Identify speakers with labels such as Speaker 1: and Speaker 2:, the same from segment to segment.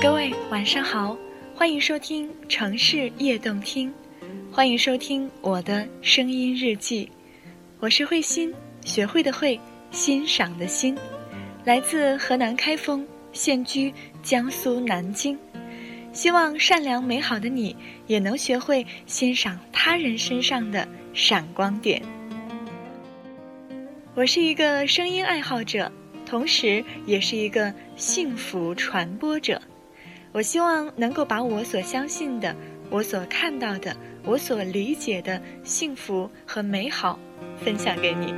Speaker 1: 各位晚上好，欢迎收听城市夜动听，欢迎收听我的声音日记，我是慧心，学会的会，欣赏的欣，来自河南开封，现居江苏南京，希望善良美好的你也能学会欣赏他人身上的闪光点。我是一个声音爱好者，同时也是一个幸福传播者。我希望能够把我所相信的、我所看到的、我所理解的幸福和美好分享给你。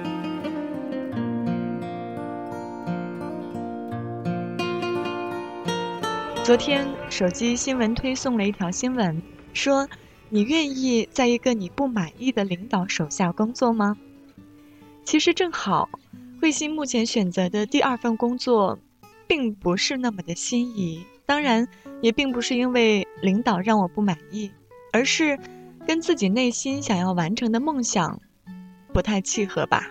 Speaker 1: 昨天手机新闻推送了一条新闻，说：“你愿意在一个你不满意的领导手下工作吗？”其实正好，慧心目前选择的第二份工作，并不是那么的心仪。当然，也并不是因为领导让我不满意，而是跟自己内心想要完成的梦想不太契合吧。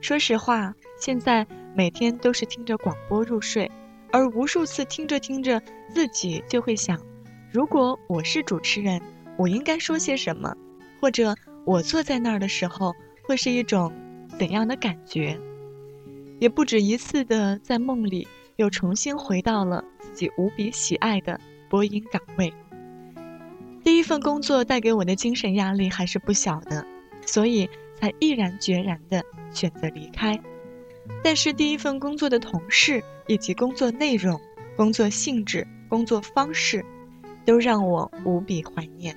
Speaker 1: 说实话，现在每天都是听着广播入睡，而无数次听着听着，自己就会想：如果我是主持人，我应该说些什么？或者我坐在那儿的时候。会是一种怎样的感觉？也不止一次的在梦里又重新回到了己无比喜爱的播音岗位。第一份工作带给我的精神压力还是不小的，所以才毅然决然的选择离开。但是第一份工作的同事以及工作内容、工作性质、工作方式，都让我无比怀念。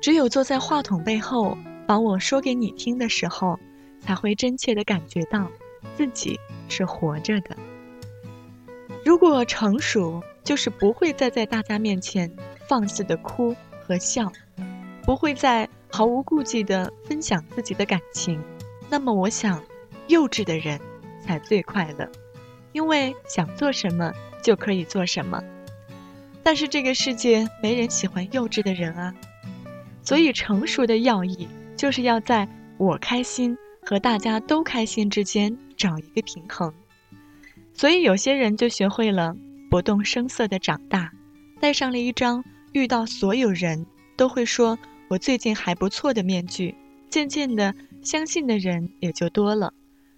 Speaker 1: 只有坐在话筒背后。把我说给你听的时候，才会真切的感觉到自己是活着的。如果成熟，就是不会再在大家面前放肆的哭和笑，不会再毫无顾忌的分享自己的感情。那么，我想，幼稚的人才最快乐，因为想做什么就可以做什么。但是这个世界没人喜欢幼稚的人啊，所以成熟的要义。就是要在我开心和大家都开心之间找一个平衡，所以有些人就学会了不动声色的长大，戴上了一张遇到所有人都会说我最近还不错的面具，渐渐的相信的人也就多了，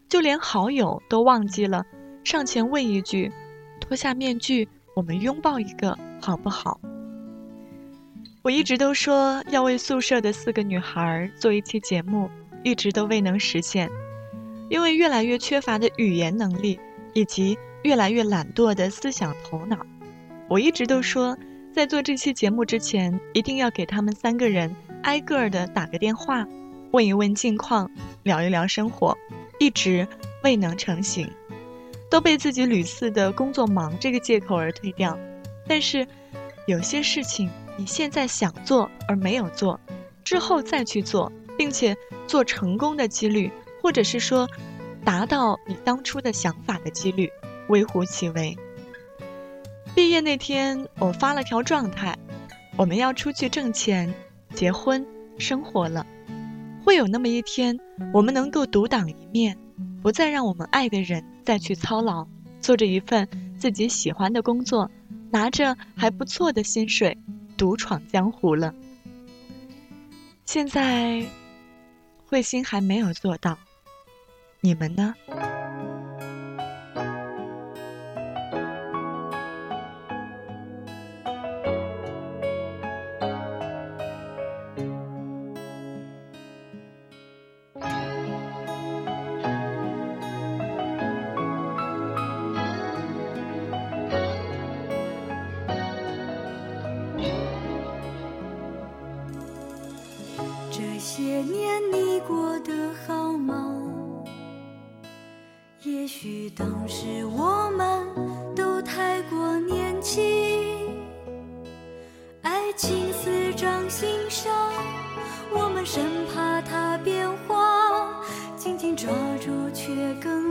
Speaker 1: 就连好友都忘记了上前问一句：脱下面具，我们拥抱一个好不好？我一直都说要为宿舍的四个女孩做一期节目，一直都未能实现，因为越来越缺乏的语言能力，以及越来越懒惰的思想头脑。我一直都说，在做这期节目之前，一定要给他们三个人挨个儿的打个电话，问一问近况，聊一聊生活，一直未能成行，都被自己屡次的工作忙这个借口而推掉。但是，有些事情。你现在想做而没有做，之后再去做，并且做成功的几率，或者是说，达到你当初的想法的几率，微乎其微。毕业那天，我发了条状态：我们要出去挣钱、结婚、生活了。会有那么一天，我们能够独当一面，不再让我们爱的人再去操劳，做着一份自己喜欢的工作，拿着还不错的薪水。独闯江湖了。现在，慧心还没有做到，你们呢？
Speaker 2: 这些年你过得好吗？也许当时我们都太过年轻，爱情似掌心上，我们生怕它变化，紧紧抓住却更